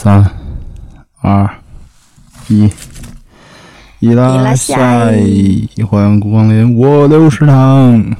三、二、一，伊拉赛，欢迎光临我的食堂。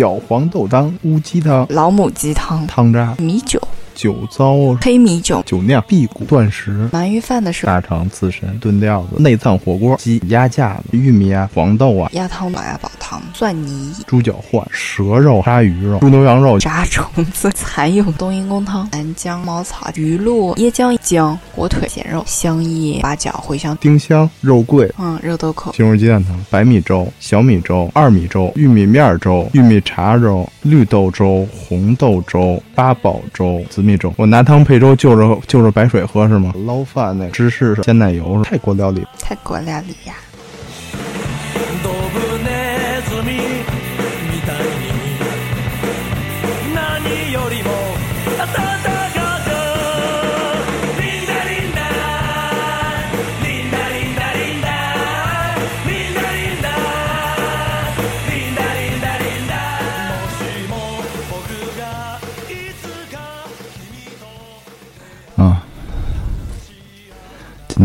啊，猪脚黄豆汤、乌鸡汤、老母鸡汤、汤渣、米酒。酒糟、黑米酒、酒酿、辟谷、断食、鳗鱼饭的时候，大肠、刺身、炖料子、内脏火锅、鸡鸭架子、玉米啊、黄豆啊、鸭汤、老鸭煲汤、蒜泥、猪脚换、蛇肉、鲨鱼肉、猪牛羊肉、炸虫子、蚕蛹、冬阴功汤、南姜、茅草、鱼露、椰浆、姜、火腿、咸肉、香叶、八角、茴香、丁香、肉桂、嗯，肉豆蔻、西红柿鸡蛋汤、白米粥、小米粥、二米粥、玉米面粥、玉米碴粥、绿豆粥、红豆粥、八宝粥、紫米粥。我拿汤。配粥就着就着白水喝是吗？捞饭那芝士鲜奶油泰国料理，泰国料理呀。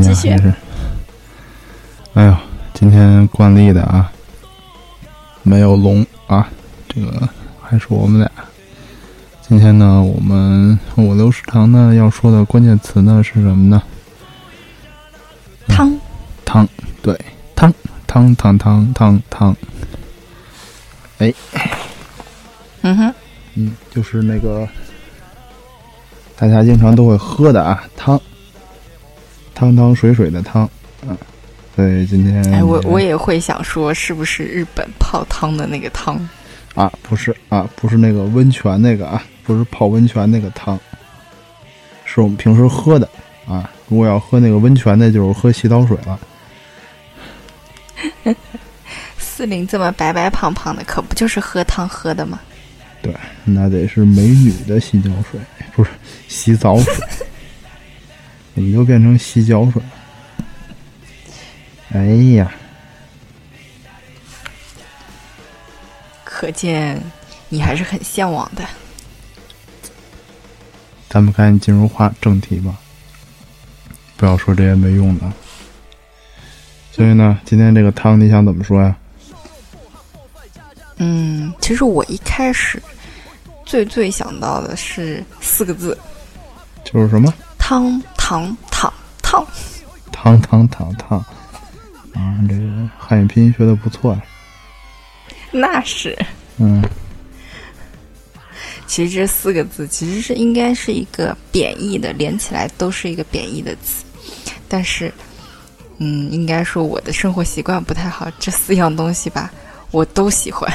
继续。哎呦，今天惯例的啊，没有龙啊，这个还是我们俩。今天呢，我们我留食堂呢要说的关键词呢是什么呢？汤，汤，对，汤，汤，汤，汤，汤，汤。哎，嗯哼，嗯，就是那个大家经常都会喝的啊，汤。汤汤水水的汤，嗯，所以今天哎，我我也会想说，是不是日本泡汤的那个汤？啊，不是啊，不是那个温泉那个啊，不是泡温泉那个汤，是我们平时喝的啊。如果要喝那个温泉的，就是喝洗澡水了。四零这么白白胖胖的，可不就是喝汤喝的吗？对，那得是美女的洗脚水，不是洗澡水。怎么就变成洗脚水了？哎呀！可见你还是很向往的。咱们赶紧进入话正题吧，不要说这些没用的。所以呢，今天这个汤你想怎么说呀？嗯，其实我一开始最最想到的是四个字，就是什么？汤汤汤汤，汤汤汤汤，啊，这个汉语拼音学的不错呀。那是。嗯。其实这四个字其实是应该是一个贬义的，连起来都是一个贬义的词。但是，嗯，应该说我的生活习惯不太好，这四样东西吧，我都喜欢。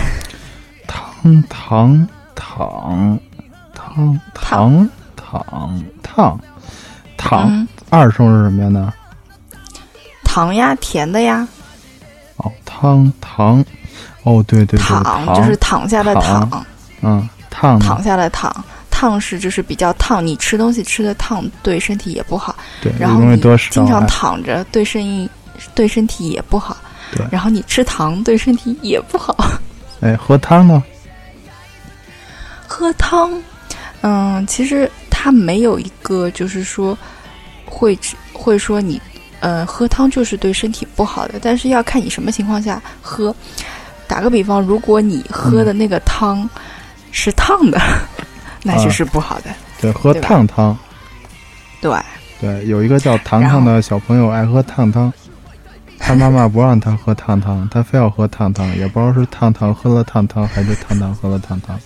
汤汤汤汤汤汤汤。糖二声是什么呀？呢？糖呀，甜的呀。哦，汤糖，哦，对对对，躺就是躺下的躺，嗯，烫躺下的躺，烫是就是比较烫，你吃东西吃的烫，对身体也不好。对，然后你经常躺着，对身体对身体也不好。对，然后你吃糖对身体也不好。哎，喝汤呢？喝汤，嗯，其实。它没有一个，就是说，会会说你，呃，喝汤就是对身体不好的。但是要看你什么情况下喝。打个比方，如果你喝的那个汤是烫的，那就是不好的。对，喝烫汤。对。对，有一个叫糖糖的小朋友爱喝烫汤。他妈妈不让他喝烫汤，他非要喝烫汤，也不知道是烫汤喝了烫汤，还是烫汤喝了烫汤。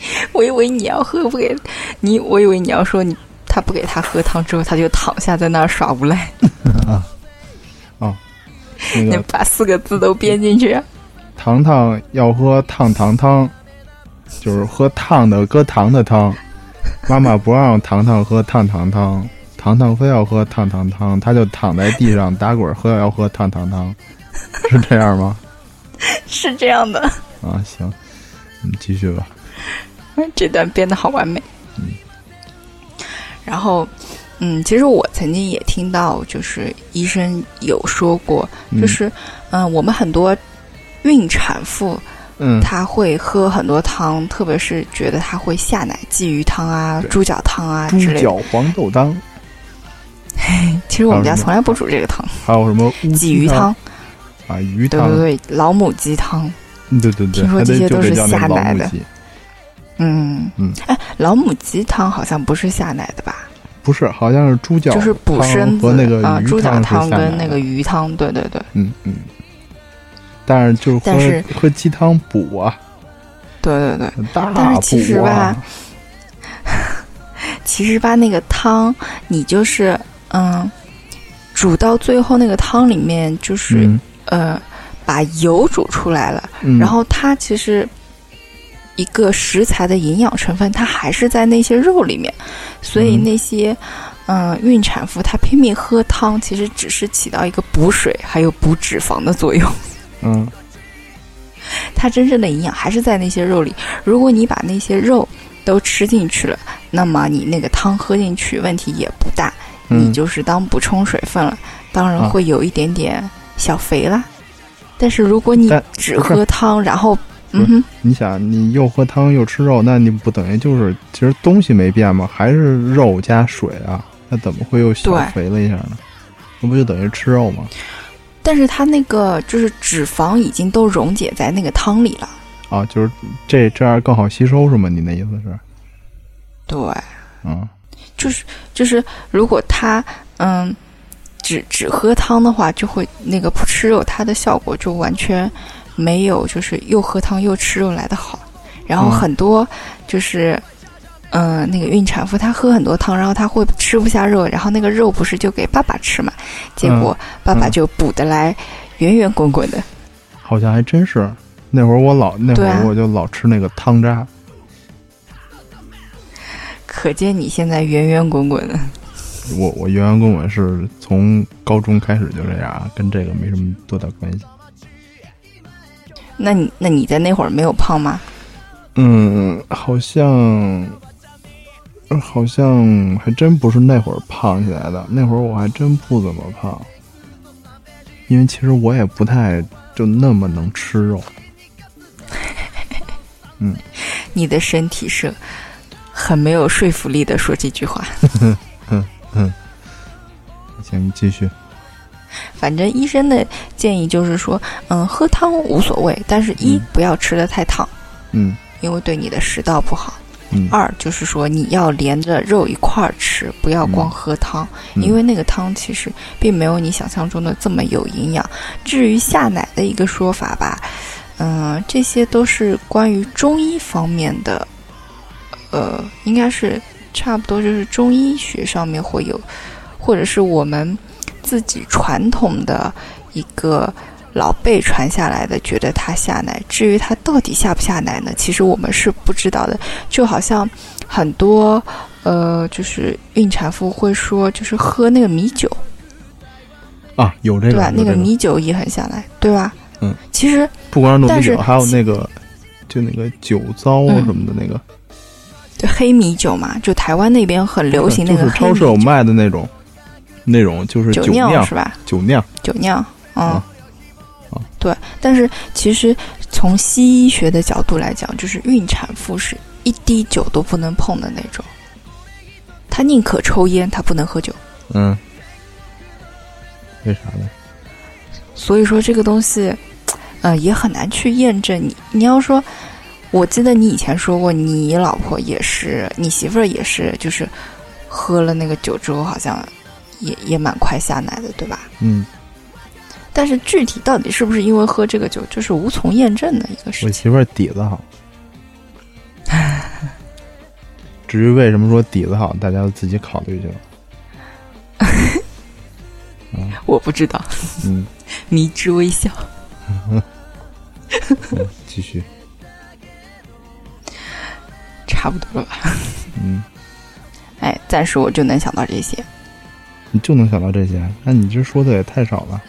我以为你要喝不给你，我以为你要说你他不给他喝汤之后，他就躺下在那儿耍无赖。啊，哦，那 你把四个字都编进去。糖糖要喝烫糖汤，就是喝烫的搁糖的汤。妈妈不让糖糖喝烫糖汤，糖糖非要喝烫糖汤，他就躺在地上打滚喝，要喝烫糖汤，是这样吗？是这样的，啊，行，你，继续吧。这段编的好完美。嗯。然后，嗯，其实我曾经也听到，就是医生有说过，就是，嗯、我们很多孕产妇，嗯，她会喝很多汤，特别是觉得她会下奶，鲫鱼汤啊、猪脚汤啊猪之类的。脚黄豆汤，其实我们家从来不煮这个汤，还有什么鲫鱼汤，啊，鱼汤，对对对，老母鸡汤。对对对，听说这些都是下奶的嗯。嗯，哎，老母鸡汤好像不是下奶的吧？不是，好像是猪脚就是补身子和那个啊，猪脚汤汤跟那个鱼汤，对对对。嗯嗯，但是就是喝但是喝鸡汤补啊，对对对。大但是其实吧，其实吧，那个汤你就是嗯，煮到最后那个汤里面就是、嗯。呃，把油煮出来了，嗯，然后它其实一个食材的营养成分，它还是在那些肉里面，所以嗯那些嗯、呃孕产妇她拼命喝汤，其实只是起到一个补水还有补脂肪的作用。嗯它真正的营养还是在那些肉里。如果你把那些肉都吃进去了，那么你那个汤喝进去问题也不大，你嗯，就是当补充水分了。当然啊会有一点点小肥啦，但是如果你只喝汤，然后嗯哼，你想，你又喝汤又吃肉，那你不等于就是其实东西没变吗？还是肉加水啊？那怎么会又小对肥了一下呢？那不就等于吃肉吗？但是它那个就是脂肪已经都溶解在那个汤里了。啊，就是这这样更好吸收是吗？你那意思是？对，嗯就是就是，如果他嗯只只喝汤的话，就会那个不吃肉，它的效果就完全没有就是又喝汤又吃肉来的好。然后嗯很多就是。嗯，那个孕产妇她喝很多汤，然后她会吃不下肉，然后那个肉不是就给爸爸吃嘛？结果爸爸嗯就补得来圆圆滚滚的。好像还真是。那会儿我老那会儿我就老吃那个汤渣，可见你现在圆圆滚滚的。我我圆圆滚滚是从高中开始就这样啊，跟这个没什么多大关系。那你那你在那会儿没有胖吗？嗯，好像，呃好像还真不是那会儿胖起来的，那会儿我还真不怎么胖，因为其实我也不太就那么能吃肉。嗯 你的身体是很没有说服力的说这句话。嗯嗯行，继续。反正医生的建议就是说，嗯，喝汤无所谓，但是一、嗯。不要吃的太烫，嗯。因为对你的食道不好。嗯，二就是说你要连着肉一块儿吃，不要光嗯。喝汤，嗯。因为那个汤其实并没有你想象中的这么有营养。至于下奶的一个说法吧，嗯、这些都是关于中医方面的，呃，应该是差不多就是中医学上面会有，或者是我们自己传统的一个。老辈传下来的，觉得他下奶。至于他到底下不下奶呢？其实我们是不知道的。就好像很多呃，就是孕产妇会说，就是喝那个米酒，啊，有这个，对吧？那个米酒也很下来，对吧？嗯，其实不光是糯米酒，还有那个就那个酒糟嗯什么的那个，就黑米酒嘛，就台湾那边很流行那就是个超市有卖的那种，那种就是酒酒酿是吧？酒酿。酒酿，嗯，啊啊对。但是其实从西医学的角度来讲，就是孕产妇是一滴酒都不能碰的那种，她宁可抽烟，她不能喝酒。嗯，为啥呢？所以说这个东西，呃，也很难去验证你。你要说，我记得你以前说过，你老婆也是，你媳妇儿也是，就是喝了那个酒之后，好像也也蛮快下奶的，对吧？嗯但是具体到底是不是因为喝这个酒，就是无从验证的一个事情。我媳妇儿底子好。至于为什么说底子好，大家都自己考虑去了。我不知道。嗯，迷之微笑。继续。差不多了吧？嗯。哎，暂时我就能想到这些。你就能想到这些？那你这说的也太少了。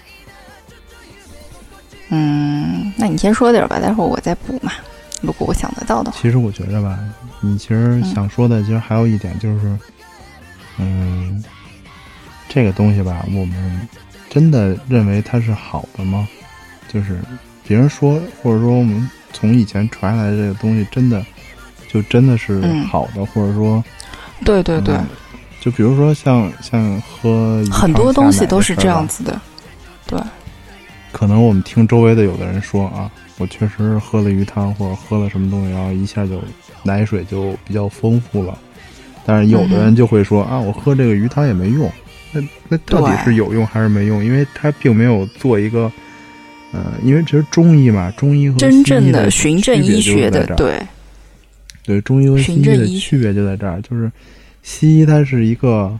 嗯，那你先说点吧，待会儿我再补嘛。如果我想得到的话。其实我觉着吧，你其实想说的，其实还有一点就是，嗯，这个东西吧，我们真的认为它是好的吗？就是别人说，或者说我们从以前传下来的这个东西，真的就真的是好的，或者说，对对对。就比如说像像喝很多东西都是这样子的，对。可能我们听周围的有的人说啊，我确实喝了鱼汤或者喝了什么东西，然后一下就奶水就比较丰富了。但是有的人就会说啊，我喝这个鱼汤也没用。那那到底是有用还是没用？因为他并没有做一个，呃，因为其实中医嘛，中医和真正的循证医学的对对中医和西医的区别就在这儿，就是。西医它是一个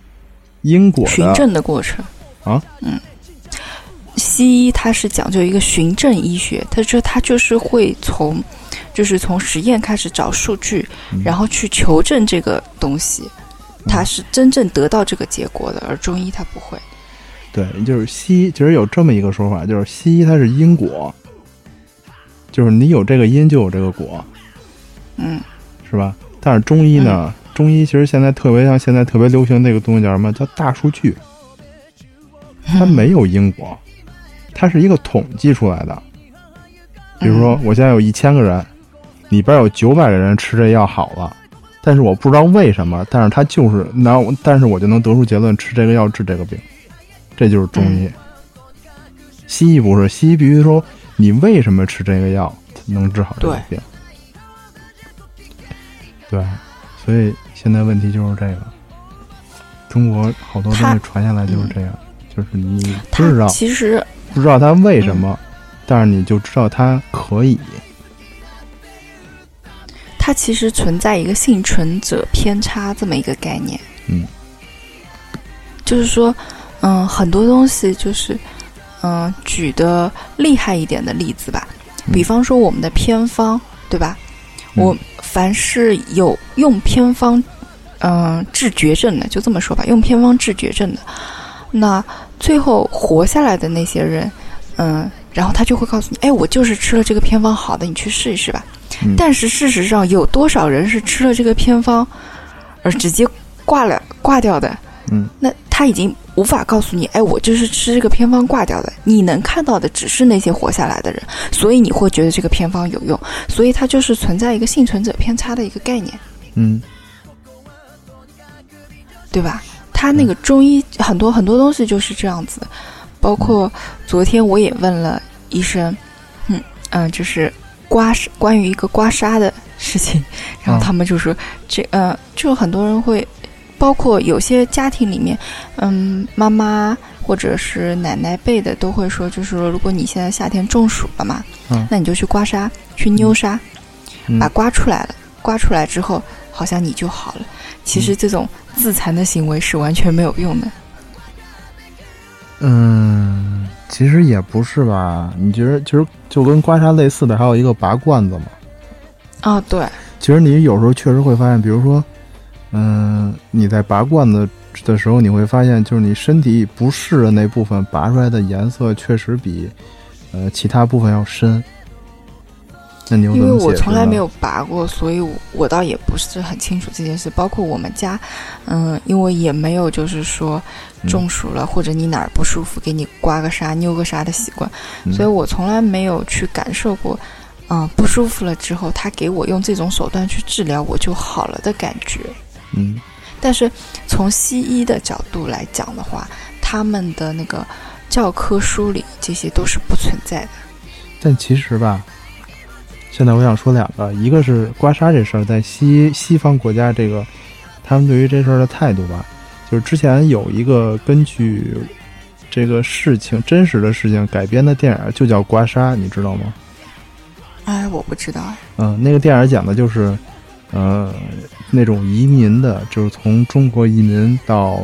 因果循证的过程。啊，嗯，西医它是讲究一个循证医学，它就它就是会从，就是从实验开始找数据，然后去求证这个东西，它是真正得到这个结果的，而中医它不会。对，就是西医其实有这么一个说法，就是西医它是因果，就是你有这个因就有这个果，嗯，是吧？但是中医呢？中医其实现在特别像现在特别流行那个东西叫什么？叫大数据。它没有因果，它是一个统计出来的。比如说，我现在有一千个人，里边有九百个人吃这药好了，但是我不知道为什么，但是他就是那，但是我就能得出结论，吃这个药治这个病，这就是中医。西医不是，西医必须说你为什么吃这个药能治好这个病。对，所以。现在问题就是这个，中国好多东西传下来就是这样，就是你不知道，其实不知道它为什么，但是你就知道它可以。它其实存在一个幸存者偏差这么一个概念，嗯，就是说，嗯，很多东西就是，嗯，举的厉害一点的例子吧，比方说我们的偏方，对吧？我。凡是有用偏方，嗯，治绝症的，就这么说吧，用偏方治绝症的，那最后活下来的那些人，嗯，然后他就会告诉你，哎，我就是吃了这个偏方好的，你去试一试吧。但是事实上，有多少人是吃了这个偏方而直接挂了挂掉的？嗯，那他已经。无法告诉你，哎，我就是吃这个偏方挂掉的。你能看到的只是那些活下来的人，所以你会觉得这个偏方有用，所以它就是存在一个幸存者偏差的一个概念，嗯，对吧？他那个中医很多很多东西就是这样子，包括昨天我也问了医生，嗯嗯，就是刮痧关于一个刮痧的事情，然后他们就说这呃，就很多人会。包括有些家庭里面，嗯，妈妈或者是奶奶辈的都会说，就是说，如果你现在夏天中暑了嘛，嗯，那你就去刮痧，去扭痧，把刮出来了，刮出来之后，好像你就好了。其实这种自残的行为是完全没有用的。嗯，其实也不是吧？你觉得，其实就跟刮痧类似的，还有一个拔罐子嘛？啊，对。其实你有时候确实会发现，比如说。嗯，你在拔罐子的时候，你会发现，就是你身体不适的那部分拔出来的颜色确实比呃其他部分要深。那你因为我从来没有拔过，所以我倒也不是很清楚这件事。包括我们家，嗯，因为也没有就是说中暑了或者你哪儿不舒服，给你刮个痧、扭个痧的习惯，所以我从来没有去感受过，嗯，不舒服了之后，他给我用这种手段去治疗，我就好了的感觉。嗯，但是从西医的角度来讲的话，他们的那个教科书里这些都是不存在的。但其实吧，现在我想说两个，一个是刮痧这事儿，在西西方国家，这个他们对于这事儿的态度吧，就是之前有一个根据这个事情真实的事情改编的电影就叫《刮痧》，你知道吗？哎，我不知道。嗯，那个电影讲的就是，呃，那种移民的，就是从中国移民到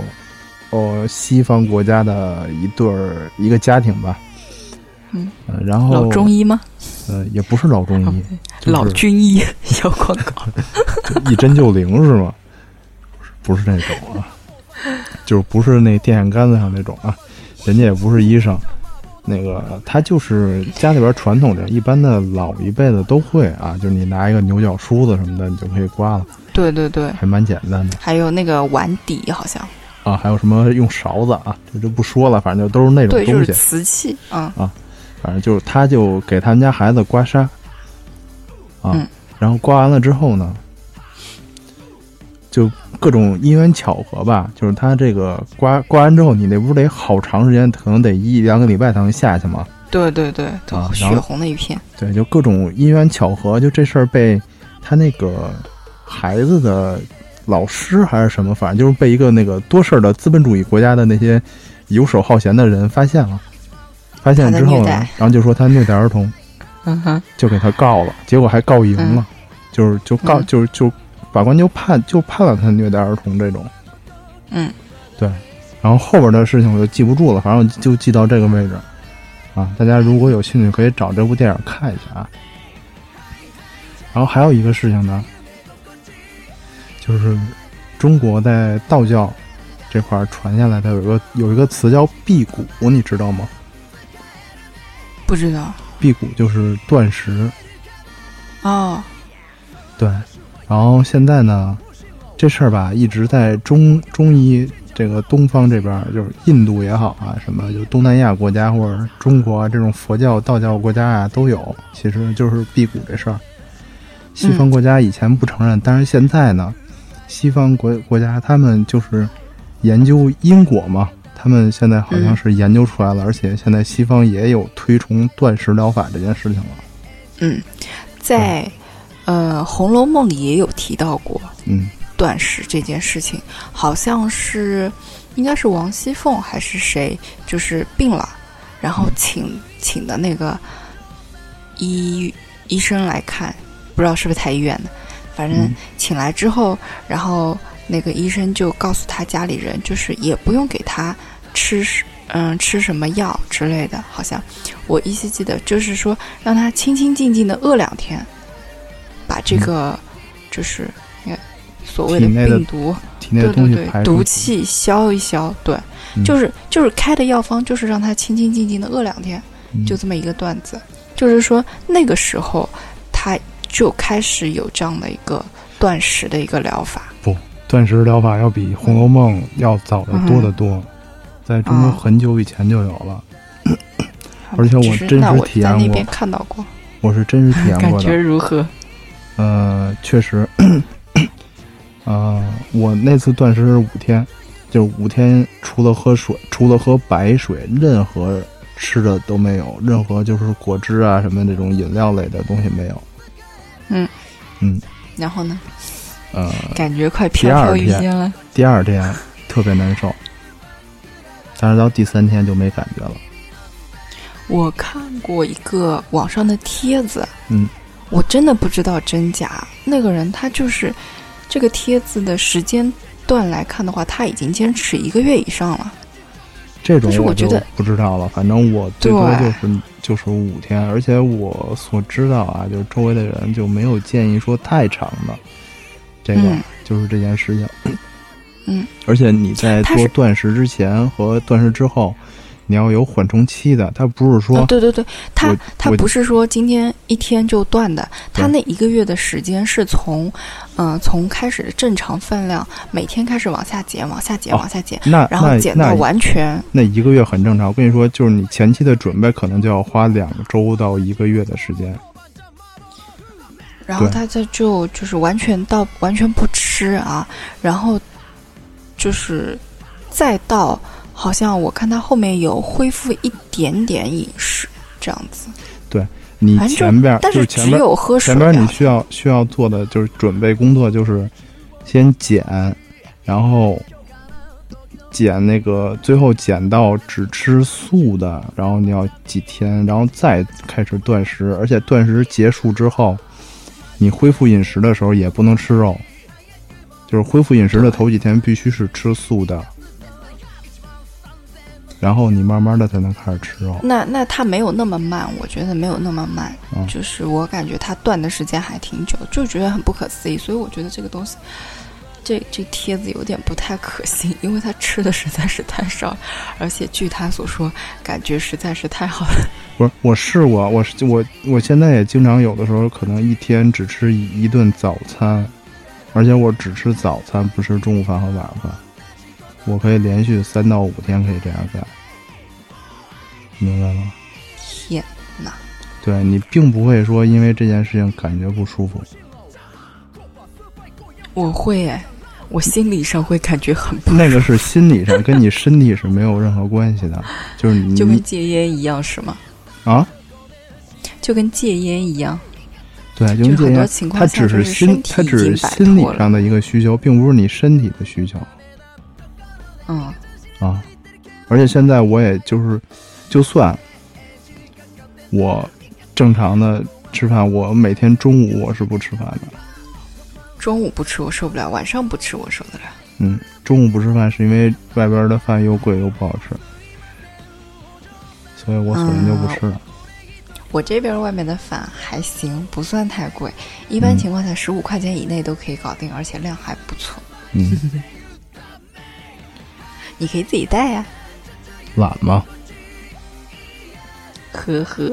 哦西方国家的一对儿一个家庭吧。嗯，然后老中医吗？呃，也不是老中医，老军医小广告，一针就灵是吗？不是那种啊，就是不是那电线杆子上那种啊，人家也不是医生，那个他就是家里边传统的，一般的老一辈的都会啊，就是你拿一个牛角梳子什么的，你就可以刮了。对对对，还蛮简单的。还有那个碗底好像啊，还有什么用勺子啊，这就不说了，反正就都是那种东西。对，就是瓷器啊啊。反正就是，他就给他们家孩子刮痧，啊，然后刮完了之后呢，就各种因缘巧合吧，就是他这个刮刮完之后，你那屋得好长时间，可能得一两个礼拜才能下去嘛？对对对，啊，血红的一片。对，就各种因缘巧合，就这事儿被他那个孩子的老师还是什么，反正就是被一个那个多事儿的资本主义国家的那些游手好闲的人发现了。发现之后呢，然后就说他虐待儿童，嗯哼，就给他告了，结果还告赢了，就是就告就是就法官就判就判了他虐待儿童这种，嗯，对，然后后边的事情我就记不住了，反正就记到这个位置，啊，大家如果有兴趣可以找这部电影看一下啊。然后还有一个事情呢，就是中国在道教这块传下来的有一个有一个词叫辟谷，你知道吗？不知道，辟谷就是断食。哦，对，然后现在呢，这事儿吧，一直在中中医这个东方这边，就是印度也好啊，什么就东南亚国家或者中国这种佛教、道教国家啊都有。其实就是辟谷这事儿，西方国家以前不承认，但是现在呢，西方国国家他们就是研究因果嘛。他们现在好像是研究出来了，而且现在西方也有推崇断食疗法这件事情了。嗯，在呃《红楼梦》里也有提到过，嗯，断食这件事情，好像是应该是王熙凤还是谁，就是病了，然后请请的那个医医生来看，不知道是不是太医院的，反正请来之后，然后那个医生就告诉他家里人，就是也不用给他。吃嗯吃什么药之类的，好像。我依稀记得，就是说让他清清静静的饿两天，把这个就是所谓的病毒，对对对，毒气消一消。对，就是就是开的药方，就是让他清清静静的饿两天，就这么一个段子。就是说那个时候他就开始有这样的一个断食的一个疗法。不，断食疗法要比《红楼梦》要早得多得多。在中国很久以前就有了，而且我真实体验过。看到过，我是真实体 验过的。感觉如何？呃，确实，呃，我那次断食是五天，就是五天除了喝水，除了喝白水，任何吃的都没有，任何就是果汁啊什么这种饮料类的东西没有。嗯嗯，然后呢？呃，感觉快飘飘欲仙了。第二天特别难受。但是到第三天就没感觉了。我看过一个网上的帖子，嗯，我真的不知道真假。那个人他就是这个帖子的时间段来看的话，他已经坚持一个月以上了。这种我觉得不知道了，反正我最多就是就是五天，而且我所知道啊，就是周围的人就没有建议说太长的。这个就是这件事情。嗯，而且你在做断食之前和断食之后，你要有缓冲期的。他不是说，对对对，他他不是说今天一天就断的，他那一个月的时间是从，嗯，从开始的正常分量，每天开始往下减，往下减，往下减，那然后减到完全。那一个月很正常。我跟你说，就是你前期的准备可能就要花两周到一个月的时间。然后他这就就是完全到完全不吃啊，然后。就是再到，好像我看他后面有恢复一点点饮食这样子。对你前边，但是只有喝水。前边你需要需要做的就是准备工作，就是先减，然后减那个最后减到只吃素的，然后你要几天，然后再开始断食，而且断食结束之后，你恢复饮食的时候也不能吃肉，就是恢复饮食的头几天必须是吃素的，然后你慢慢的才能开始吃肉。那那它没有那么慢，我觉得没有那么慢，嗯就是我感觉它断的时间还挺久，就觉得很不可思议，所以我觉得这个东西。这这帖子有点不太可信，因为他吃的实在是太少，而且据他所说，感觉实在是太好了。不是，我试过，我是我我现在也经常有的时候可能一天只吃一一顿早餐，而且我只吃早餐，不吃中午饭和晚饭。我可以连续三到五天可以这样干，明白吗？天哪！对你并不会说因为这件事情感觉不舒服，我会哎，我心理上会感觉很不那个是心理上，跟你身体是没有任何关系的，就是你就跟戒烟一样是吗？啊，就跟戒烟一样，对，就就很多跟这样，情况下它只就是心，体它只是心理上的一个需求，并不是你身体的需求。嗯，啊，而且现在我也就是，就算我正常的吃饭，我每天中午我是不吃饭的。中午不吃我受不了，晚上不吃我受得了。嗯，中午不吃饭是因为外边的饭又贵又不好吃，所以我索性就不吃了。我这边外面的饭还行，不算太贵，一般嗯情况下十五块钱以内都可以搞定，而且量还不错。嗯，你可以自己带呀、懒嘛，呵呵，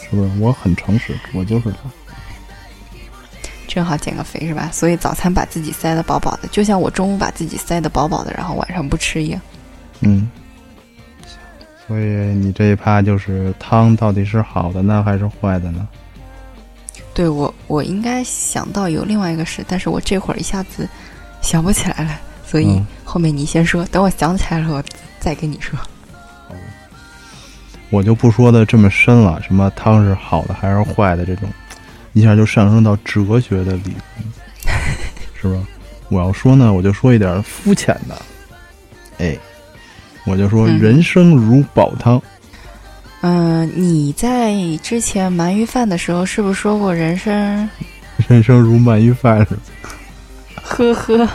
是不是？我很诚实，我就是懒。正好减个肥是吧？所以早餐把自己塞得饱饱的，就像我中午把自己塞得饱饱的，然后晚上不吃一样。嗯，所以你这一趴就是汤到底是好的呢还是坏的呢？对我，我应该想到有另外一个事，但是我这会儿一下子想不起来了，所以嗯后面你先说，等我想起来了，我再跟你说。我就不说的这么深了，什么汤是好的还是坏的这种，一下就上升到哲学的理论，是吧？我要说呢，我就说一点肤浅的，哎，我就说嗯人生如煲汤，嗯、你在之前鳗鱼饭的时候是不是说过人生？人生如鳗鱼饭呵呵，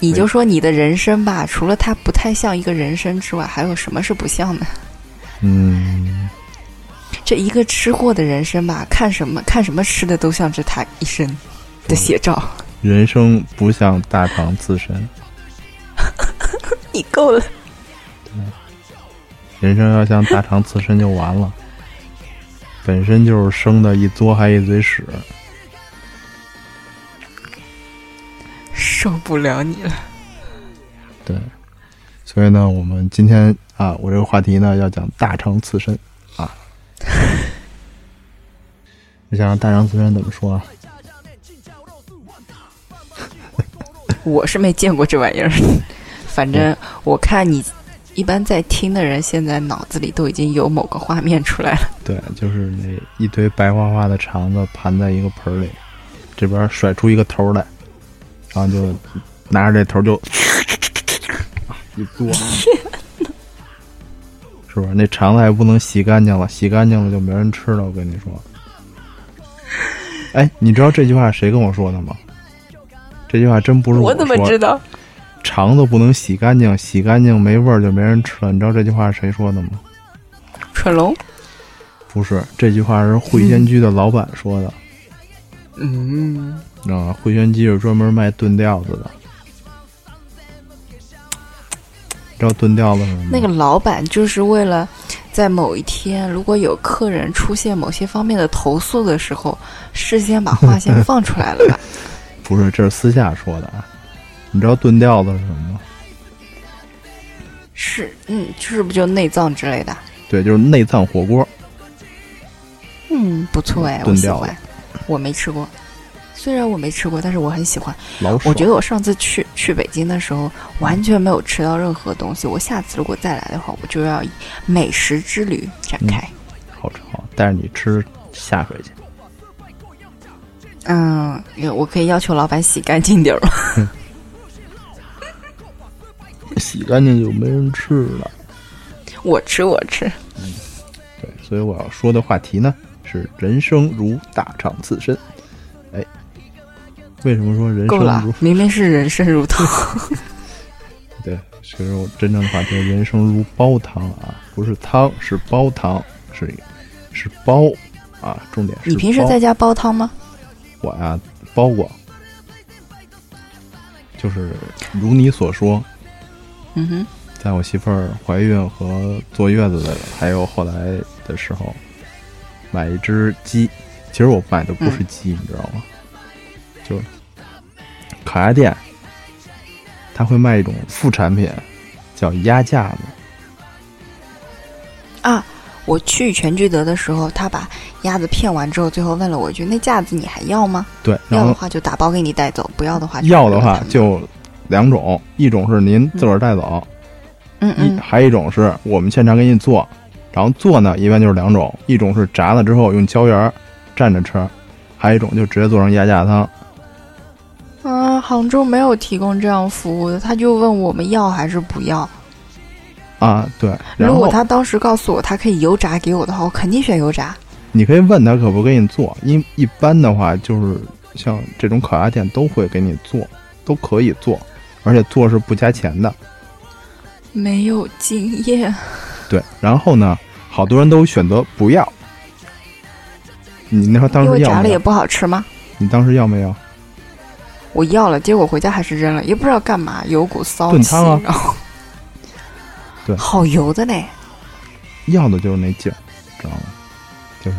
你就说你的人生吧，除了它不太像一个人生之外，还有什么是不像的？嗯，这一个吃货的人生吧，看什么看什么吃的都像是他一生的写照。人生不像大肠刺身，你够了，人生要像大肠刺身就完了，本身就是生的一嘬还一嘴屎。受不了你了。对，所以呢，我们今天啊，我这个话题呢要讲大肠刺身啊。你想让大肠刺身怎么说啊？我是没见过这玩意儿，反正我看你一般在听的人，现在脑子里都已经有某个画面出来了。对，就是那一堆白花花的肠子盘在一个盆儿里，这边甩出一个头来，然后就拿着这头就一 嘬，是不是？那肠子还不能洗干净了，洗干净了就没人吃了。我跟你说，哎，你知道这句话谁跟我说的吗？这句话真不是我怎么说知道？肠子不能洗干净，洗干净没味儿就没人吃了。你知道这句话是谁说的吗？蠢龙？不是，这句话是汇仙居的老板说的。嗯，你知道吗？汇仙居是专门卖炖吊子的。知道炖掉了是吗？那个老板就是为了在某一天，如果有客人出现某些方面的投诉的时候，事先把话先放出来了吧？不是，这是私下说的啊。你知道炖吊子是什么吗？是，嗯，是不是就内脏之类的？对，就是内脏火锅。嗯，不错哎，我喜欢。我没吃过，虽然我没吃过，但是我很喜欢。我觉得我上次去去北京的时候，完全没有吃到任何东西。我下次如果再来的话，我就要以美食之旅展开。好吃好，但是你吃下水去。嗯，我可以要求老板洗干净点儿吗？洗干净就没人吃了。我吃，我吃。嗯对，所以我要说的话题呢是“人生如大肠刺身”。哎，为什么说人够了生如？？明明是人生如汤。对，其实我真正的话题是“人生如煲汤”啊，不是汤，是煲汤，是是煲啊，重点是你平时在家煲汤吗？我呀煲过，就是如你所说，嗯哼，在我媳妇儿怀孕和坐月子的，还有后来的时候，买一只鸡。其实我买的不是鸡，你知道吗？就是烤鸭店，他会卖一种副产品，叫鸭架子。啊，我去全聚德的时候，他把鸭子片完之后，最后问了我一句：“那架子你还要吗？对，要的话就打包给你带走，不要的话就要的话就两种，一种是您自个儿带走，嗯嗯还有一种是我们现场给你做，然后做呢一般就是两种，一种是炸了之后用椒盐儿蘸着吃，还有一种就直接做成鸭架汤。啊，杭州没有提供这样服务的，他就问我们要还是不要。啊，对，如果他当时告诉我他可以油炸给我的话，我肯定选油炸。你可以问他可不给你做，因一般的话就是像这种烤鸭店都会给你做，都可以做，而且做是不加钱的。没有经验，对，然后呢，好多人都选择不要。你那时候当时要？炸了也不好吃吗？你当时要没有？我要了，结果回家还是扔了，也不知道干嘛，有股骚气，炖汤啊然后 对好油的嘞。要的就是那劲儿，知道吗？就是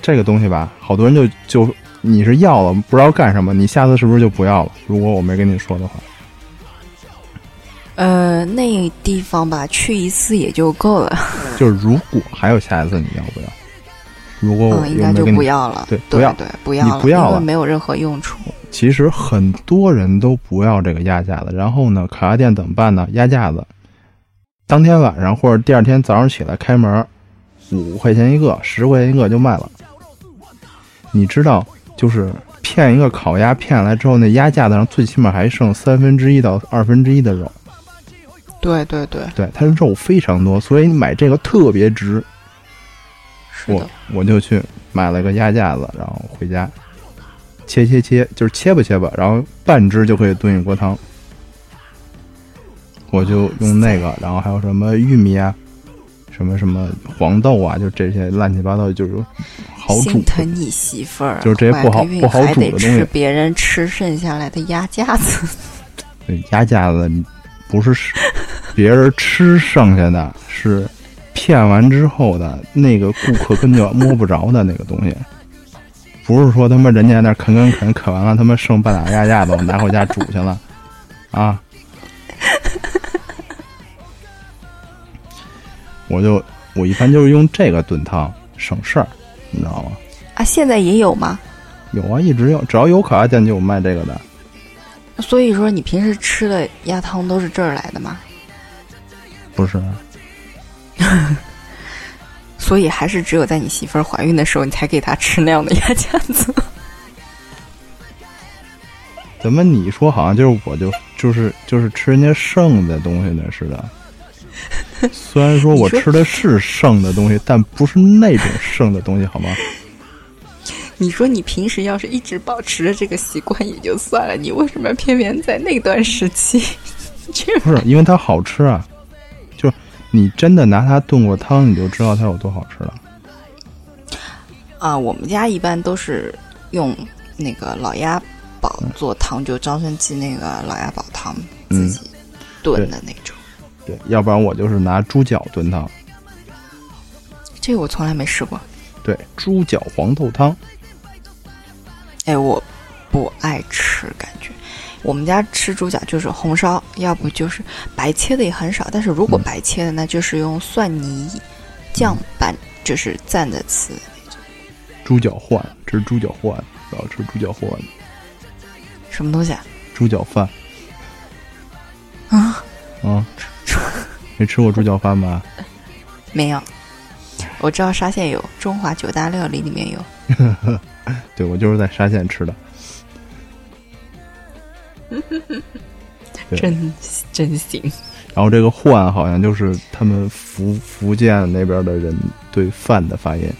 这个东西吧，好多人就就你是要了，不知道干什么，你下次是不是就不要了？如果我没跟你说的话，呃，那地方吧，去一次也就够了，就是如果还有下一次，你要不要？如果我嗯，应该就不要了。对不要对，不要了，你不要了因为没有任何用处。其实很多人都不要这个鸭架子，然后呢，烤鸭店怎么办呢？鸭架子，当天晚上或者第二天早上起来开门，五块钱一个，十块钱一个就卖了。你知道，就是骗一个烤鸭骗下来之后，那鸭架子上最起码还剩三分之一到二分之一的肉，对对对，对，它的肉非常多，所以你买这个特别值。我。我就去买了个鸭架子，然后回家切切切，就是切吧切吧，然后半只就可以炖一锅汤。我就用那个，然后还有什么玉米啊，什么什么黄豆啊，就这些乱七八糟，就是好煮的。心疼你媳妇儿，就是这些不好不好煮的东西别人吃剩下来的鸭架子。对鸭架子不是是别人吃剩下的，是骗完之后的那个顾客根本摸不着的那个东西。不是说他妈人家那啃啃啃啃完了，他妈剩半打鸭架子，我拿回家煮去了，啊！我就我一般就是用这个炖汤省事儿，你知道吗？啊，现在也有吗？有啊，一直有，只要有烤鸭店就有卖这个的。所以说你平时吃的鸭汤都是这儿来的吗？不是，所以还是只有在你媳妇儿怀孕的时候，你才给她吃那样的鸭架子。怎么你说好像就是我就就是就是吃人家剩的东西呢似的？虽然说我 吃的是剩的东西，但不是那种剩的东西，好吗？你说你平时要是一直保持着这个习惯也就算了，你为什么偏偏在那段时期去不是，因为它好吃啊。就你真的拿它炖过汤，你就知道它有多好吃了。啊？我们家一般都是用那个老鸭煲做汤，就张生记那个老鸭煲汤自己炖的那种。对，要不然我就是拿猪脚炖汤。这个我从来没试过。对，猪脚黄豆汤。哎，我不爱吃，感觉我们家吃猪脚就是红烧，要不就是白切的也很少。但是如果嗯白切的，那就是用蒜泥酱拌，就是蘸着吃。猪脚换这是猪脚换，我要吃猪脚换，什么东西啊？猪脚饭啊，啊。没吃过猪脚饭吗？没有。我知道沙县有，中华九大料理里面有。对，我就是在沙县吃的。真真行。然后这个“换”好像就是他们福福建那边的人对饭的发音，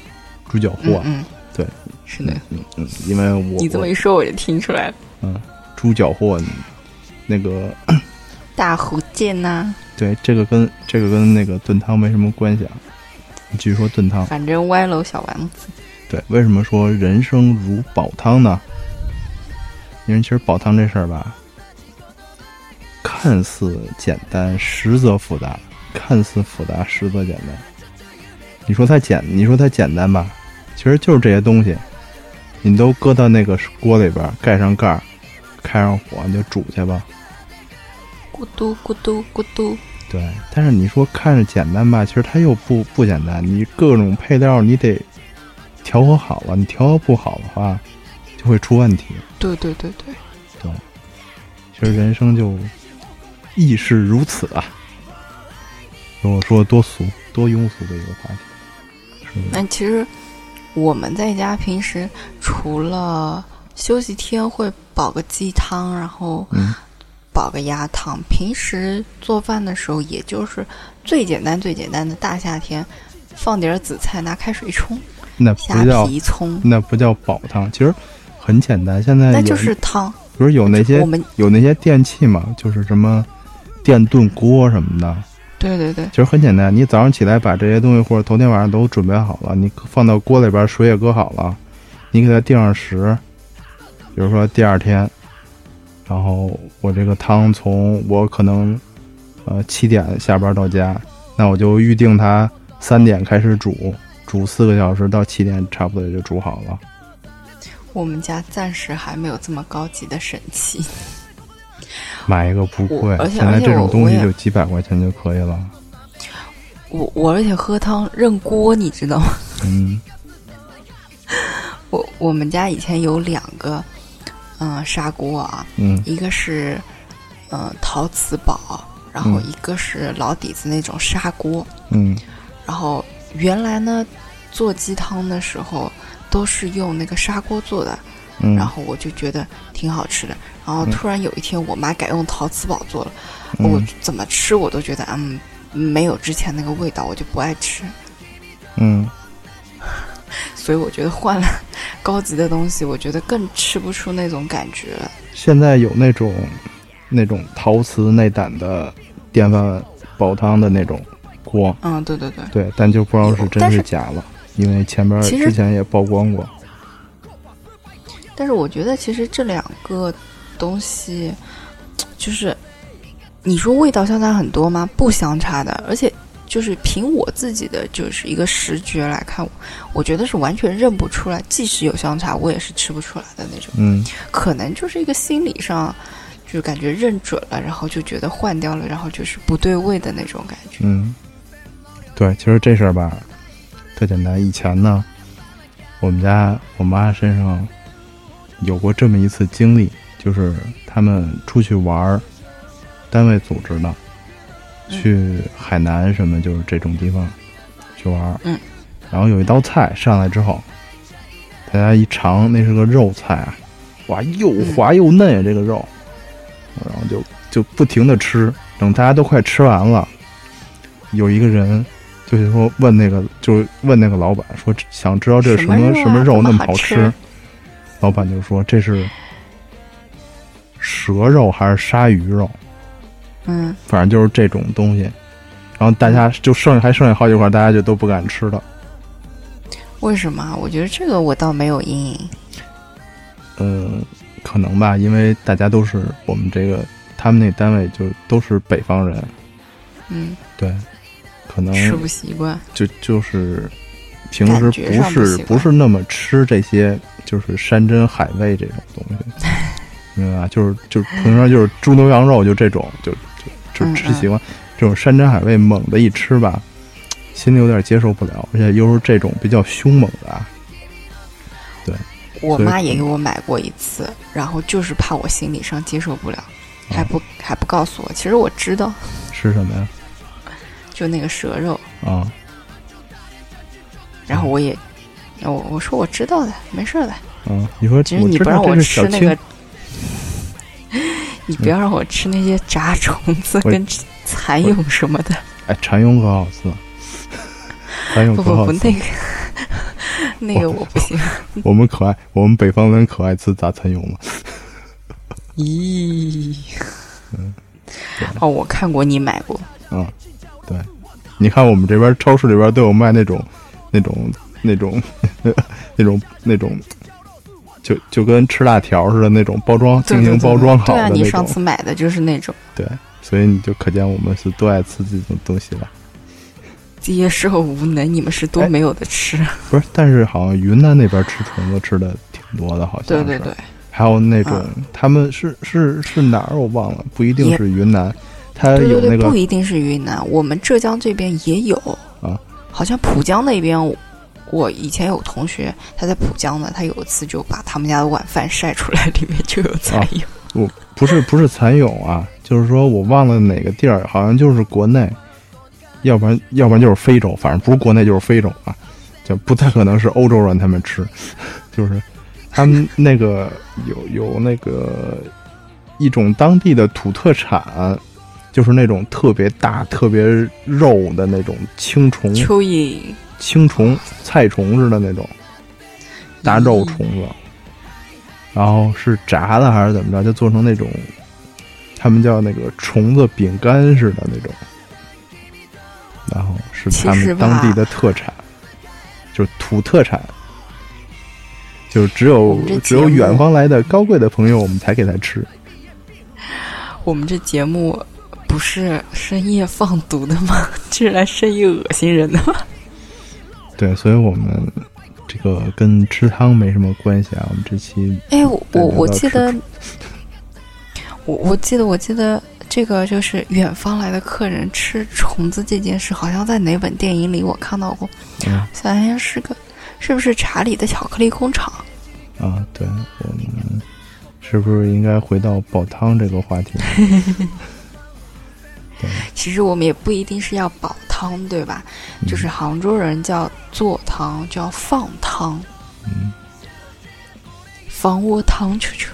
猪脚换。嗯，对，是的，嗯嗯，因为我你这么一说，我就听出来了。嗯，猪脚货，那个 大福建呐。对，这个跟这个跟那个炖汤没什么关系啊。你继续说炖汤。反正歪楼小丸子。对，为什么说人生如煲汤呢？因为其实煲汤这事儿吧，看似简单，实则复杂；看似复杂，实则简单。你说它简，你说它简单吧，其实就是这些东西，你都搁到那个锅里边，盖上盖儿，开上火，你就煮去吧。咕嘟咕嘟咕嘟。对，但是你说看着简单吧，其实它又不不简单。你各种配料你得调和好了，你调和不好的话，就会出问题。对对对对对，其实人生就亦是如此啊。我说多俗多庸俗的一个话题。那其实我们在家平时除了休息天会煲个鸡汤，然后煲个鸭汤，平时做饭的时候也就是最简单最简单的大夏天，放点紫菜，拿开水冲，那不叫葱，那不叫煲汤，其实。很简单，现在那就是汤，不是有那些我们有那些电器嘛，就是什么电炖锅什么的。对对对，其实很简单，你早上起来把这些东西或者头天晚上都准备好了，你放到锅里边，水也搁好了，你给它定上时，比如说第二天，然后我这个汤从我可能呃七点下班到家，那我就预定它三点开始煮，煮四个小时到七点差不多也就煮好了。我们家暂时还没有这么高级的神器，买一个不贵，现在这种东西就几百块钱就可以了。我我而且喝汤认锅，你知道吗？嗯。我我们家以前有两个嗯砂锅啊，嗯，一个是嗯陶瓷煲，然后一个是老底子那种砂锅，嗯，然后原来呢做鸡汤的时候。都是用那个砂锅做的，嗯然后我就觉得挺好吃的。然后突然有一天，我妈改用陶瓷煲做了，我怎么吃我都觉得嗯，没有之前那个味道，我就不爱吃。嗯，所以我觉得换了高级的东西，我觉得更吃不出那种感觉了。现在有那种那种陶瓷内胆的电饭煲汤的那种锅，嗯，对对对，对，但就不知道是真是假了。因为前边之前也曝光过，但是我觉得其实这两个东西，就是你说味道相差很多吗？不相差的，而且就是凭我自己的就是一个视觉来看，我觉得是完全认不出来。即使有相差，我也是吃不出来的那种。嗯，可能就是一个心理上，就感觉认准了，然后就觉得换掉了，然后就是不对味的那种感觉。嗯，对，其实这事儿吧。特简单。以前呢，我们家我妈身上有过这么一次经历，就是他们出去玩儿，单位组织的，去海南什么，就是这种地方去玩儿。嗯。然后有一道菜上来之后，大家一尝，那是个肉菜啊，哇，又滑又嫩呀，这个肉。然后就就不停的吃，等大家都快吃完了，有一个人。就是说，问那个，就是问那个老板说，想知道这是什么什么肉那么好吃？老板就说这是蛇肉还是鲨鱼肉？嗯，反正就是这种东西。然后大家就剩下还剩下好几块，大家就都不敢吃了。为什么？我觉得这个我倒没有阴影。嗯，可能吧，因为大家都是我们这个他们那单位就都是北方人。嗯，对。可能吃不习惯，就就是平时不是不是那么吃这些，就是山珍海味这种东西，明白吧？就是就是平常就是猪牛羊肉就这种，就就就吃习惯这种山珍海味，猛的一吃吧，心里有点接受不了，而且又是这种比较凶猛的。对，我妈也给我买过一次，然后就是怕我心理上接受不了，还不还不告诉我。其实我知道 是什么呀？就那个蛇肉啊，然后我也，我我说我知道的，没事的。嗯，你说其实你不让我吃那个，你不要让我吃那些炸虫子跟蚕蛹什么的。哎，蚕蛹可好吃，蚕蛹不可好吃。不不，那个 那个我不行。我们可爱，我们北方人可爱吃炸蚕蛹了。咦，哦，我看过，你买过。嗯，对，你看我们这边超市里边都有卖那种、那种、那种、那种、那种，就就跟吃辣条似的那种包装，精心包装好的对啊。你上次买的就是那种。对，所以你就可见我们是多爱吃这种东西了。接受无能，你们是多没有的吃。不是，但是好像云南那边吃虫子吃的挺多的，好像是。对对对。还有那种，他们是是是哪儿我忘了，不一定是云南，它有那个不一定是云南，我们浙江这边也有啊，好像浦江那边，我以前有同学他在浦江的，他有一次就把他们家的晚饭晒出来，里面就有蚕蛹。我不是不是蚕蛹啊，就是说我忘了哪个地儿，好像就是国内，要不然要不然就是非洲，反正不是国内就是非洲啊，就不太可能是欧洲人他们吃，就是。他们那个有有那个一种当地的土特产，就是那种特别大、特别肉的那种青虫，蚯蚓、青虫、菜虫似的那种大肉虫子，然后是炸的还是怎么着，就做成那种他们叫那个虫子饼干似的那种，然后是他们当地的特产，就是土特产。就只有只有远方来的高贵的朋友，我们才给他吃。我们这节目不是深夜放毒的吗？居然深夜恶心人的吗？对，所以我们这个跟吃汤没什么关系啊。我们这期哎，我我 我记得，我我记得我记得这个就是远方来的客人吃虫子这件事，好像在哪本电影里我看到过，嗯、好像是个。是不是查理的巧克力工厂？啊，对，我们是不是应该回到煲汤这个话题？对，其实我们也不一定是要煲汤，对吧？嗯、就是杭州人叫做汤，叫放汤，嗯，放窝汤球球，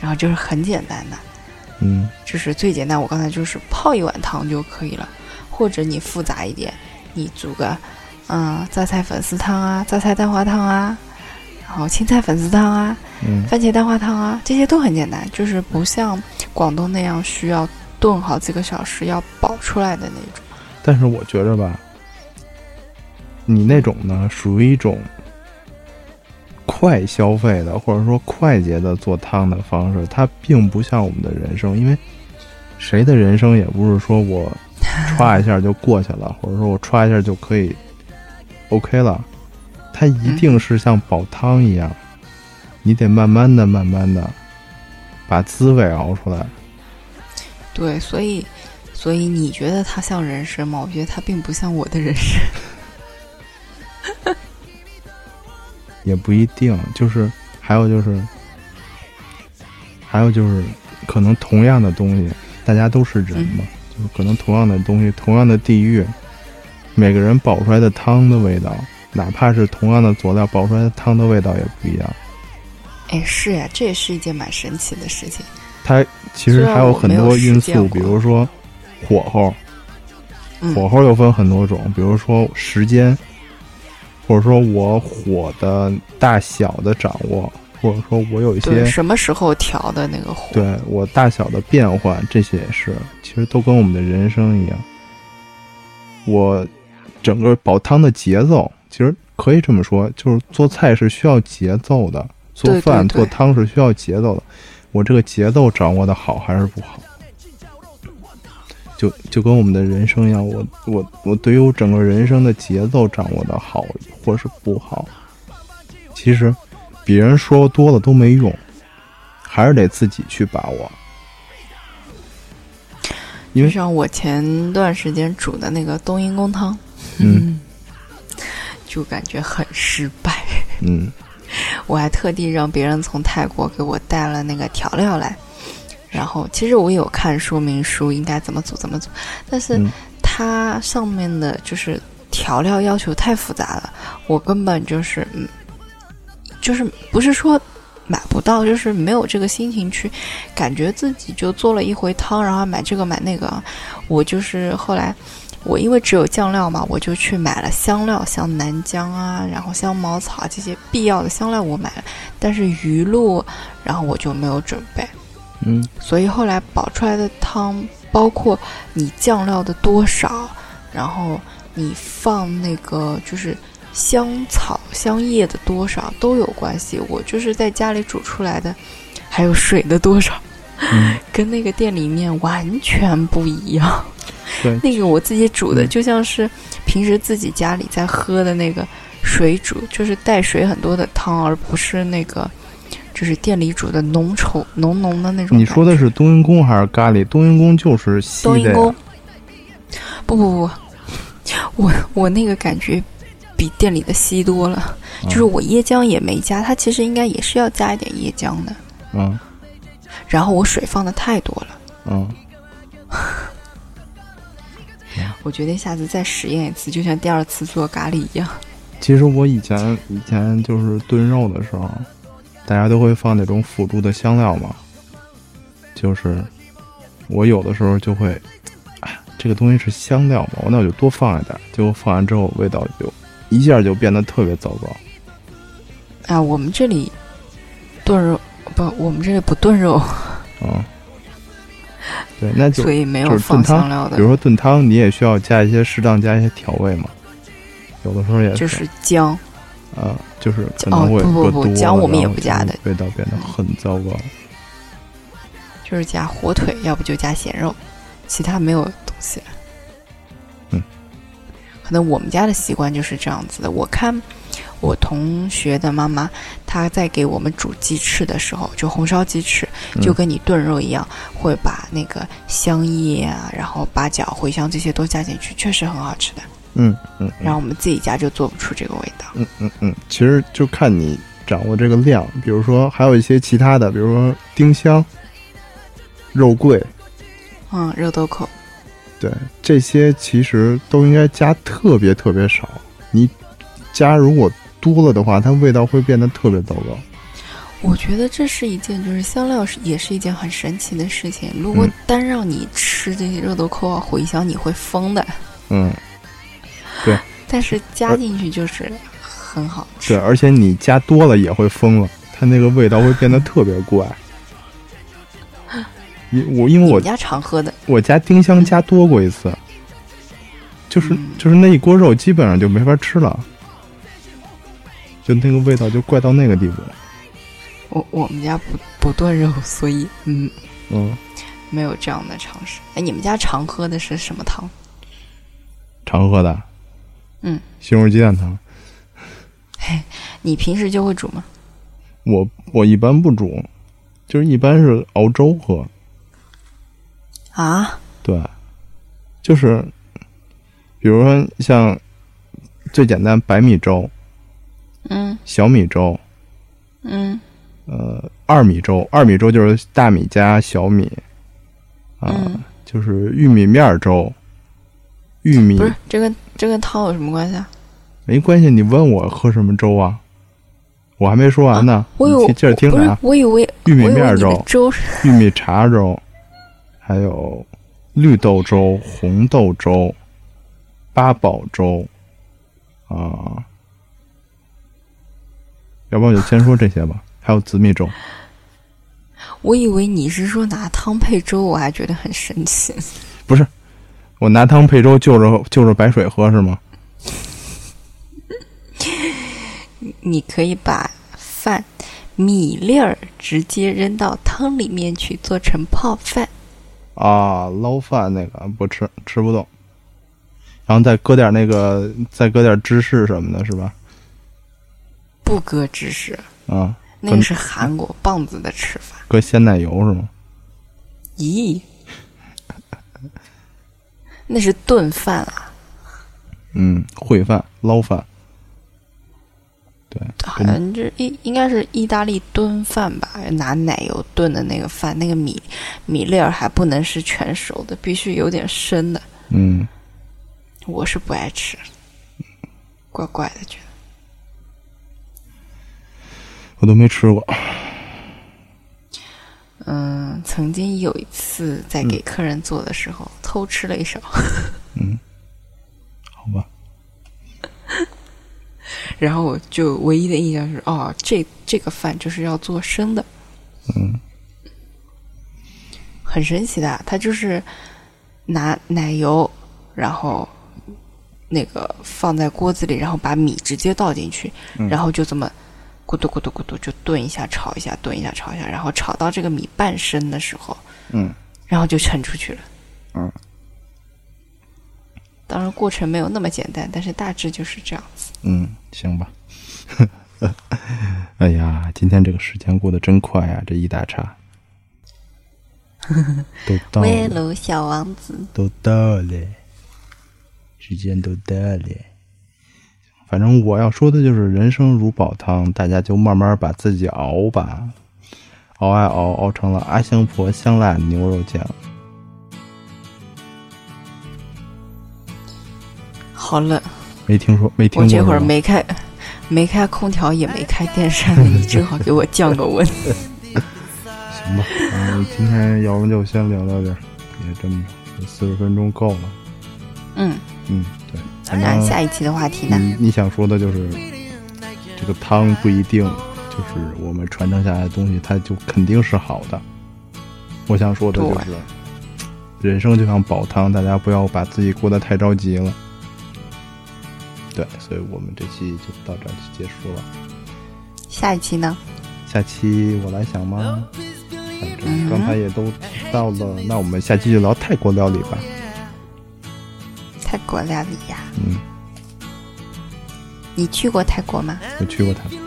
然后就是很简单的，嗯，就是最简单。我刚才就是泡一碗汤就可以了，或者你复杂一点，你煮个。嗯，榨菜粉丝汤啊，榨菜蛋花汤啊，然后青菜粉丝汤啊，嗯，番茄蛋花汤啊，这些都很简单，就是不像广东那样需要炖好几个小时要煲出来的那种。但是我觉着吧，你那种呢，属于一种快消费的，或者说快捷的做汤的方式，它并不像我们的人生，因为谁的人生也不是说我歘一下就过去了，或者说我歘一下就可以。OK 了，它一定是像煲汤一样，你得慢慢的、慢慢的把滋味熬出来。对，所以，所以你觉得它像人参吗？我觉得它并不像我的人参。也不一定，就是还有就是，还有就是，可能同样的东西，大家都是人嘛，就是可能同样的东西，同样的地域。每个人煲出来的汤的味道，哪怕是同样的佐料，煲出来的汤的味道也不一样。哎，是呀，这也是一件蛮神奇的事情。它其实还有很多因素，比如说火候，火候又分很多种，比如说时间，或者说我火的大小的掌握，或者说我有一些什么时候调的那个火，对我大小的变换，这些也是，其实都跟我们的人生一样。我。整个煲汤的节奏，其实可以这么说，就是做菜是需要节奏的，做饭做汤是需要节奏的。我这个节奏掌握的好还是不好？就就跟我们的人生一样，我我我对于我整个人生的节奏掌握的好或是不好，其实别人说多了都没用，还是得自己去把握。因为像我前段时间煮的那个冬阴功汤。嗯，就感觉很失败。嗯，我还特地让别人从泰国给我带了那个调料来，然后其实我有看说明书，应该怎么煮怎么煮，但是它上面的就是调料要求太复杂了，我根本就是嗯，就是不是说买不到，就是没有这个心情去，感觉自己就做了一回汤，然后买这个买那个。我就是后来，我因为只有酱料嘛，我就去买了香料，像南姜啊，然后香茅草这些必要的香料我买了，但是鱼露，然后我就没有准备。嗯，所以后来煲出来的汤，包括你酱料的多少，然后你放那个就是香草、香叶的多少都有关系。我就是在家里煮出来的，还有水的多少，跟那个店里面完全不一样。对，那个我自己煮的就像是平时自己家里在喝的那个水煮，就是带水很多的汤，而不是那个。就是店里煮的浓稠浓浓的那种。你说的是冬阴功还是咖喱？冬阴功就是稀的。冬阴功。不不不，我我那个感觉比店里的稀多了。就是我椰浆也没加，它其实应该也是要加一点椰浆的。嗯。然后我水放的太多了。嗯。我决定下次再实验一次，就像第二次做咖喱一样。其实我以前以前就是炖肉的时候。大家都会放那种辅助的香料嘛，就是我有的时候就会，这个东西是香料嘛，我那我就多放一点，结果放完之后味道就一下就变得特别糟糕。啊，我们这里炖肉不，我们这里不炖肉。嗯，对，那就所以没有放香料的。比如说炖汤，你也需要加一些适当加一些调味嘛，有的时候也就是姜。啊，就是可能会不不不，姜我们也不加的，味道变得很糟糕。就是加火腿，要不就加咸肉，其他没有东西。嗯，可能我们家的习惯就是这样子的。我看我同学的妈妈，她在给我们煮鸡翅的时候，就红烧鸡翅，就跟你炖肉一样，会把那个香叶啊，然后八角、茴香这些都加进去，确实很好吃的。嗯嗯，然后我们自己家就做不出这个味道。嗯嗯嗯，其实就看你掌握这个量。比如说，还有一些其他的，比如说丁香、肉桂，嗯，肉豆蔻，对，这些其实都应该加特别特别少。你加如果多了的话，它味道会变得特别糟糕。我觉得这是一件，就是香料是也是一件很神奇的事情。如果单让你吃这些热豆蔻啊、茴香，你会疯的。嗯。对，但是加进去就是很好吃。对，而且你加多了也会疯了，它那个味道会变得特别怪。因我因为我家常喝的，我家丁香加多过一次，就是就是那一锅肉基本上就没法吃了，就那个味道就怪到那个地步。我我们家不不炖肉，所以嗯嗯，没有这样的尝试。哎，你们家常喝的是什么汤？常喝的。嗯，西红柿鸡蛋汤。嘿，你平时就会煮吗？我我一般不煮，就是一般是熬粥喝。啊？对，就是，比如说像最简单白米粥，嗯，小米粥，嗯，呃，二米粥，二米粥就是大米加小米，啊，就是玉米面粥。玉米不是这跟这跟汤有什么关系啊？没关系，你问我喝什么粥啊？我还没说完呢。我有接着听啊。我以为玉米面粥、粥、玉米碴粥，还有绿豆粥、红豆粥、八宝粥啊。要不然我就先说这些吧。还有紫米粥。我以为你是说拿汤配粥，我还觉得很神奇。不是。我拿汤配粥，就着就着白水喝是吗？你可以把饭米粒儿直接扔到汤里面去，做成泡饭。啊，捞饭那个不吃，吃不动。然后再搁点那个，再搁点芝士什么的，是吧？不搁芝士啊，那个是韩国棒子的吃法。搁鲜奶油是吗？咦。那是炖饭啊，嗯，烩饭、捞饭，对，好像这应应该是意大利炖饭吧？拿奶油炖的那个饭，那个米米粒儿还不能是全熟的，必须有点生的。嗯，我是不爱吃，怪怪的，觉得我都没吃过。嗯曾经有一次在给客人做的时候、偷吃了一勺，嗯，好吧，然后我就唯一的印象是，哦，这这个饭就是要做生的，嗯。很神奇的。它就是拿奶油，然后那个放在锅子里，然后把米直接倒进去，嗯。然后就这么咕嘟咕嘟咕嘟就炖一下，炒一下，炖一下，炒一下，然后炒到这个米半生的时候，嗯然后就盛出去了。嗯，当然过程没有那么简单，但是大致就是这样子。嗯，行吧。哎呀，今天这个时间过得真快呀，这一大叉都 到了，威鲁小王子，都到了，时间都到了。反正我要说的就是，人生如煲汤，大家就慢慢把自己熬吧，熬啊熬，熬成了阿香婆香辣牛肉酱。好冷，没听说，没听过。我这会儿没开，没开空调，也没开电扇，你正好给我降个温。行吧，嗯，今天要不就先聊到这儿，也这么着，四十分钟够了。嗯，嗯，对。当然下一期的话题呢，你你想说的就是，这个汤不一定就是我们传承下来的东西，它就肯定是好的。我想说的就是，人生就像煲汤，大家不要把自己过得太着急了。对，所以我们这期就到这儿就结束了。下一期呢？下期我来想吗？反正刚才也都提到了，那我们下期就聊泰国料理吧。泰国料理呀，嗯，你去过泰国吗？我去过泰国。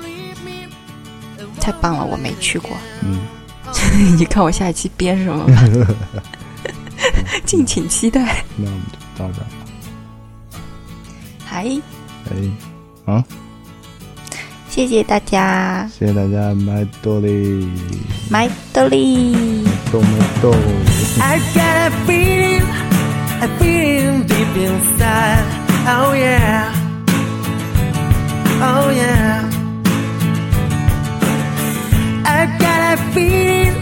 太棒了，我没去过。嗯，你看我下一期编什么吧，敬请期待。那我们就到这儿吧。嗨，哎，啊，谢谢大家，谢谢大家，麦多利，麦兜里。豆麦豆。I feeling deep inside. Oh yeah, oh yeah. I got a feeling,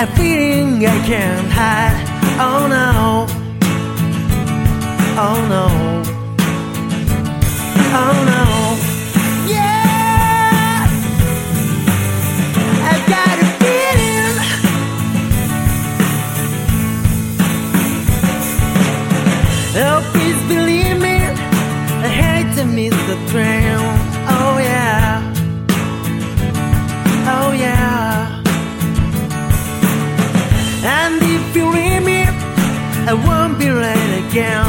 a feeling I can't hide. Oh no, oh no, oh no. Train. Oh yeah, oh yeah. And if you leave me, I won't be late again.